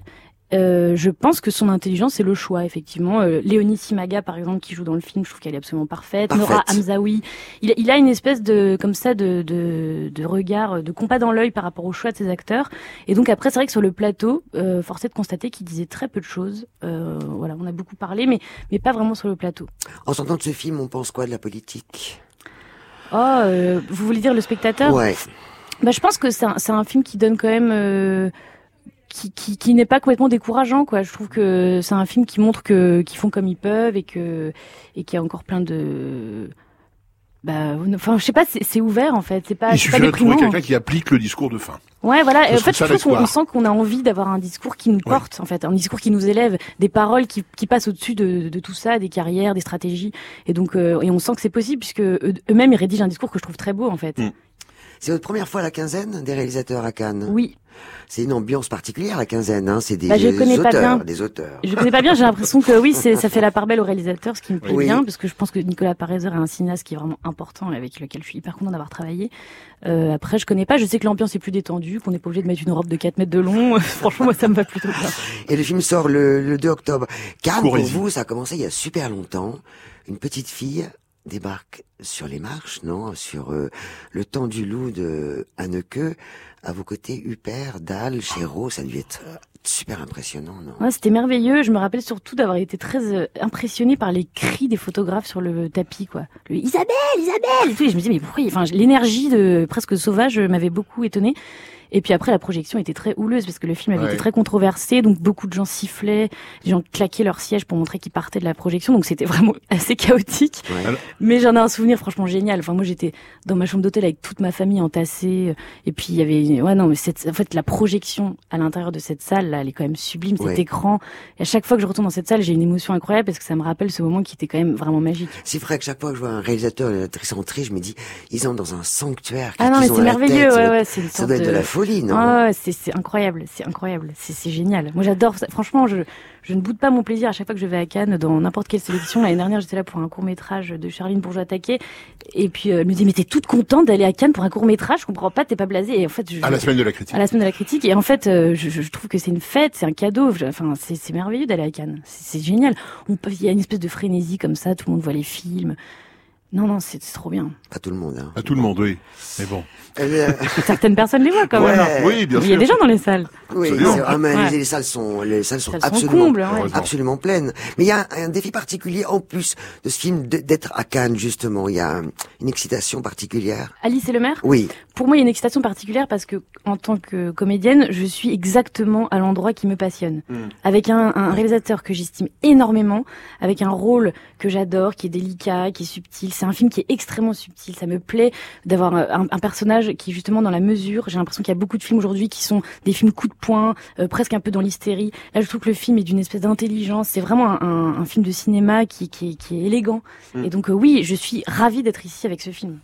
Euh, je pense que son intelligence c'est le choix effectivement. Euh, Léonie Simaga par exemple qui joue dans le film, je trouve qu'elle est absolument parfaite. Parfaite. Nora Hamzaoui, il, il a une espèce de comme ça de, de, de regard, de compas dans l'œil par rapport au choix de ses acteurs. Et donc après c'est vrai que sur le plateau, euh, force est de constater qu'il disait très peu de choses. Euh, voilà, on a beaucoup parlé, mais mais pas vraiment sur le plateau. En sortant de ce film, on pense quoi de la politique? Oh, euh, vous voulez dire le spectateur? Ouais. Bah, je pense que c'est un, c'est un film qui donne quand même, euh, qui, qui, qui n'est pas complètement décourageant, quoi. Je trouve que c'est un film qui montre que qu'ils font comme ils peuvent et que et qu'il y a encore plein de, bah, enfin, je sais pas, c'est c'est ouvert en fait. C'est pas, Il pas suffirait de trouver quelqu'un qui applique le discours de fin. Ouais, voilà. En fait, je trouve qu'on sent qu'on a envie d'avoir un discours qui nous porte, en fait, un discours qui nous élève, des paroles qui, qui passent au-dessus de, de tout ça, des carrières, des stratégies. Et donc, euh, et on sent que c'est possible puisque eux- eux-mêmes ils rédigent un discours que je trouve très beau, en fait. C'est votre première fois à la quinzaine des réalisateurs à Cannes? Oui. C'est une ambiance particulière la quinzaine, hein. c'est des Bah, je connais pas auteurs, bien. des auteurs. Je connais pas bien, j'ai l'impression que oui, c'est, ça fait la part belle au réalisateur, ce qui me plaît Oui. bien, parce que je pense que Nicolas Pariser est un cinéaste qui est vraiment important et avec lequel je suis hyper content d'avoir travaillé. Euh, après, je connais pas, je sais que l'ambiance est plus détendue, qu'on n'est pas obligé de mettre une robe de 4 mètres de long. Franchement, moi, ça me va plutôt bien. Et le film sort le, le 2 octobre. Cannes, pour vous, ça a commencé il y a super longtemps. Une petite fille débarque sur les marches, non Sur euh, le temps du loup de Anneke. À vos côtés, Huppert, Dahl, Chéreau, ça dû être euh, super impressionnant, non? Ouais, c'était merveilleux. Je me rappelle surtout d'avoir été très euh, impressionnée par les cris des photographes sur le tapis, quoi. Le Isabelle, Isabelle, et tout. Et je me disais, mais pourquoi, enfin, l'énergie de presque sauvage m'avait beaucoup étonnée. Et puis après, la projection était très houleuse parce que le film avait Ouais. été très controversé, donc beaucoup de gens sifflaient, les gens claquaient leur siège pour montrer qu'ils partaient de la projection, donc c'était vraiment assez chaotique. Alors- Mais j'en ai un souvenir franchement génial. Enfin, moi, j'étais dans ma chambre d'hôtel avec toute ma famille entassée, et puis il y avait, ouais, non, mais cette, en fait, la projection à l'intérieur de cette salle, là, elle est quand même sublime, cet Ouais. écran. Et à chaque fois que je retourne dans cette salle, j'ai une émotion incroyable parce que ça me rappelle ce moment qui était quand même vraiment magique. C'est vrai que chaque fois que je vois un réalisateur et une actrice entrer, je me dis, ils entrent dans un sanctuaire. Ah non, mais c'est merveilleux, tête, ouais, ouais, c'est une Ça sorte doit être de la de- folie, non? Ah, c'est incroyable, c'est incroyable, c'est génial. Moi j'adore ça. Franchement, je je ne boude pas mon plaisir à chaque fois que je vais à Cannes dans n'importe quelle sélection. L'année dernière, j'étais là pour un court métrage de Charline Bourgeois attaqué et puis euh, elle me dit mais t'es toute contente d'aller à Cannes pour un court métrage, je comprends pas, t'es pas blasée et en fait je, À la semaine de la critique. à la semaine de la critique et en fait euh, je, je trouve que c'est une fête, c'est un cadeau. Enfin c'est merveilleux d'aller à Cannes, c'est génial. On peut, il y a une espèce de frénésie comme ça, tout le monde voit les films. Non non c'est trop bien. Pas tout le monde. Hein. À tout le monde, oui. Mais bon. Euh, Certaines personnes les voient quand Ouais. même. Oui, bien Il y a sûr. des gens dans les salles. Oui, vrai, mais Ouais. les, les salles sont, les salles sont absolument, combles, ouais. Heureusement. absolument pleines. Mais il y a un, un défi particulier en plus de ce film d'être à Cannes justement. Il y a un- une excitation particulière. Alice et le maire? Oui. Pour moi, il y a une excitation particulière parce que, en tant que comédienne, je suis exactement à l'endroit qui me passionne. Mm. Avec un, un réalisateur que j'estime énormément, avec un rôle que j'adore, qui est délicat, qui est subtil. C'est un film qui est extrêmement subtil. Ça me plaît d'avoir un, un personnage qui est justement dans la mesure. J'ai l'impression qu'il y a beaucoup de films aujourd'hui qui sont des films coup de poing, euh, presque un peu dans l'hystérie. Là, je trouve que le film est d'une espèce d'intelligence. C'est vraiment un, un- un film de cinéma qui, qui, est- qui est élégant. Mm. Et donc, euh, oui, je suis ravie d'être ici avec ce film.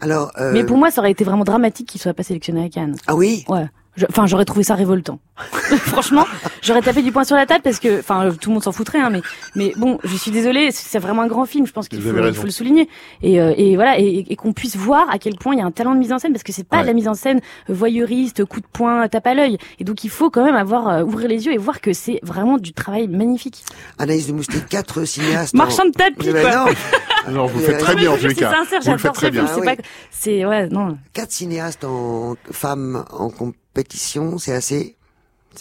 Alors. euh, Mais pour moi, ça aurait été vraiment dramatique qu'il soit pas sélectionné à Cannes. Ah oui? Ouais. Enfin, j'aurais trouvé ça révoltant. Franchement, j'aurais tapé du poing sur la table parce que, enfin, euh, tout le monde s'en foutrait, hein, mais, mais bon, je suis désolée, c'est c'est vraiment un grand film. Je pense qu'il faut, faut le souligner. Et, euh, et voilà, et, et qu'on puisse voir à quel point il y a un talent de mise en scène parce que c'est pas Ouais. de la mise en scène voyeuriste, coup de poing, tape à l'œil. Et donc, il faut quand même avoir euh, ouvrir les yeux et voir que c'est vraiment du travail magnifique. Anaïs de Moustique, quatre cinéastes. Marchand de tapis, quoi. non. Non, vous faites très bien en suis cas. sincère, Vous le faites j'adore très ce film. bien. Ah C'est oui. pas, c'est ouais, non. Quatre cinéastes en femmes en compétition, c'est assez.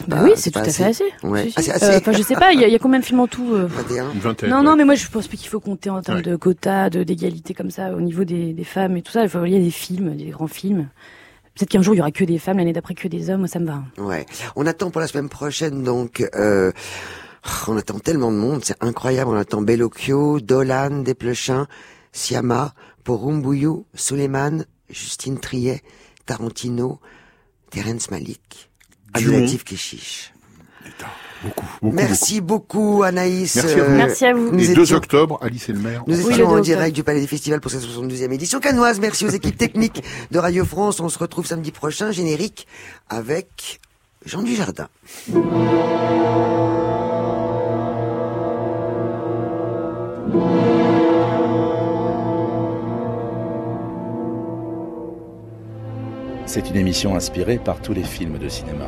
Bah pas- oui, c'est tout pas à fait assez. Ouais. Si, si. Ah, c'est Euh, assez. Enfin, je sais pas, il y, a- il y a combien de films en tout euh, 21. Une vingtaine. Non, ouais. non, mais moi je pense qu'il faut compter en termes Ouais. de quotas, de d'égalité comme ça au niveau des, des femmes et tout ça. Il faut il y a des films, des grands films. Peut-être qu'un jour il y aura que des femmes, l'année d'après que des hommes. Ça me va. Ouais. On attend pour la semaine prochaine donc. Euh, on attend tellement de monde, c'est incroyable. On attend Bellocchio, Dolan, Desplechin, Siama, Porumbouyou, Suleiman, Justine Triet, Tarantino, Terence Malik. Abdelatif Keshish. Beaucoup, beaucoup, Merci beaucoup Anaïs. Merci à vous. Merci à vous. Nous Et 2 étions- octobre, Alice et le maire. Nous Oui, étions en direct du Palais des Festivals pour cette 72e édition canoise. Merci aux équipes techniques de Radio France. On se retrouve samedi prochain, générique, avec Jean Dujardin. C'est une émission inspirée par tous les films de cinéma.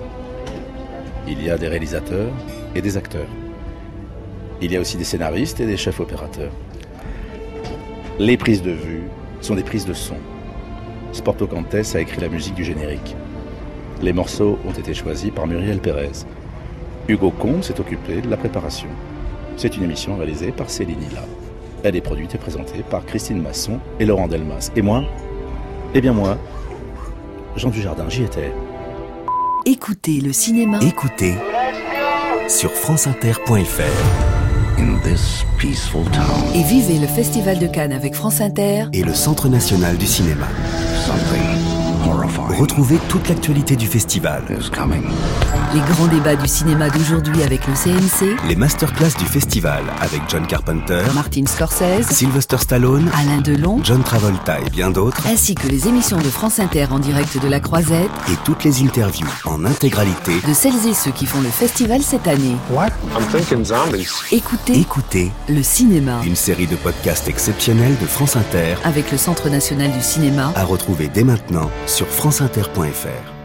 Il y a des réalisateurs et des acteurs. Il y a aussi des scénaristes et des chefs opérateurs. Les prises de vue sont des prises de son. Sporto Cantes a écrit la musique du générique. Les morceaux ont été choisis par Muriel Pérez. Hugo Combe s'est occupé de la préparation. C'est une émission réalisée par Céline Hilla. Elle est produite et présentée par Christine Masson et Laurent Delmas. Et moi? Eh bien moi, Jean Dujardin, j'y étais. Écoutez le cinéma Écoutez sur franceinter.fr. In this peaceful town, et vivez le Festival de Cannes avec France Inter et le Centre national du cinéma. something horrifying Retrouvez toute l'actualité du festival, is coming. Les grands débats du cinéma d'aujourd'hui avec le CNC, les masterclass du festival avec John Carpenter, Martin Scorsese, Sylvester Stallone, Alain Delon, John Travolta et bien d'autres, ainsi que les émissions de France Inter en direct de la Croisette, et toutes les interviews en intégralité. de celles et ceux qui font le festival cette année. What? I'm thinking zombies. Écoutez Écoutez le cinéma une série de podcasts exceptionnels de France Inter avec le Centre national du cinéma à retrouver dès maintenant sur franceinter.fr.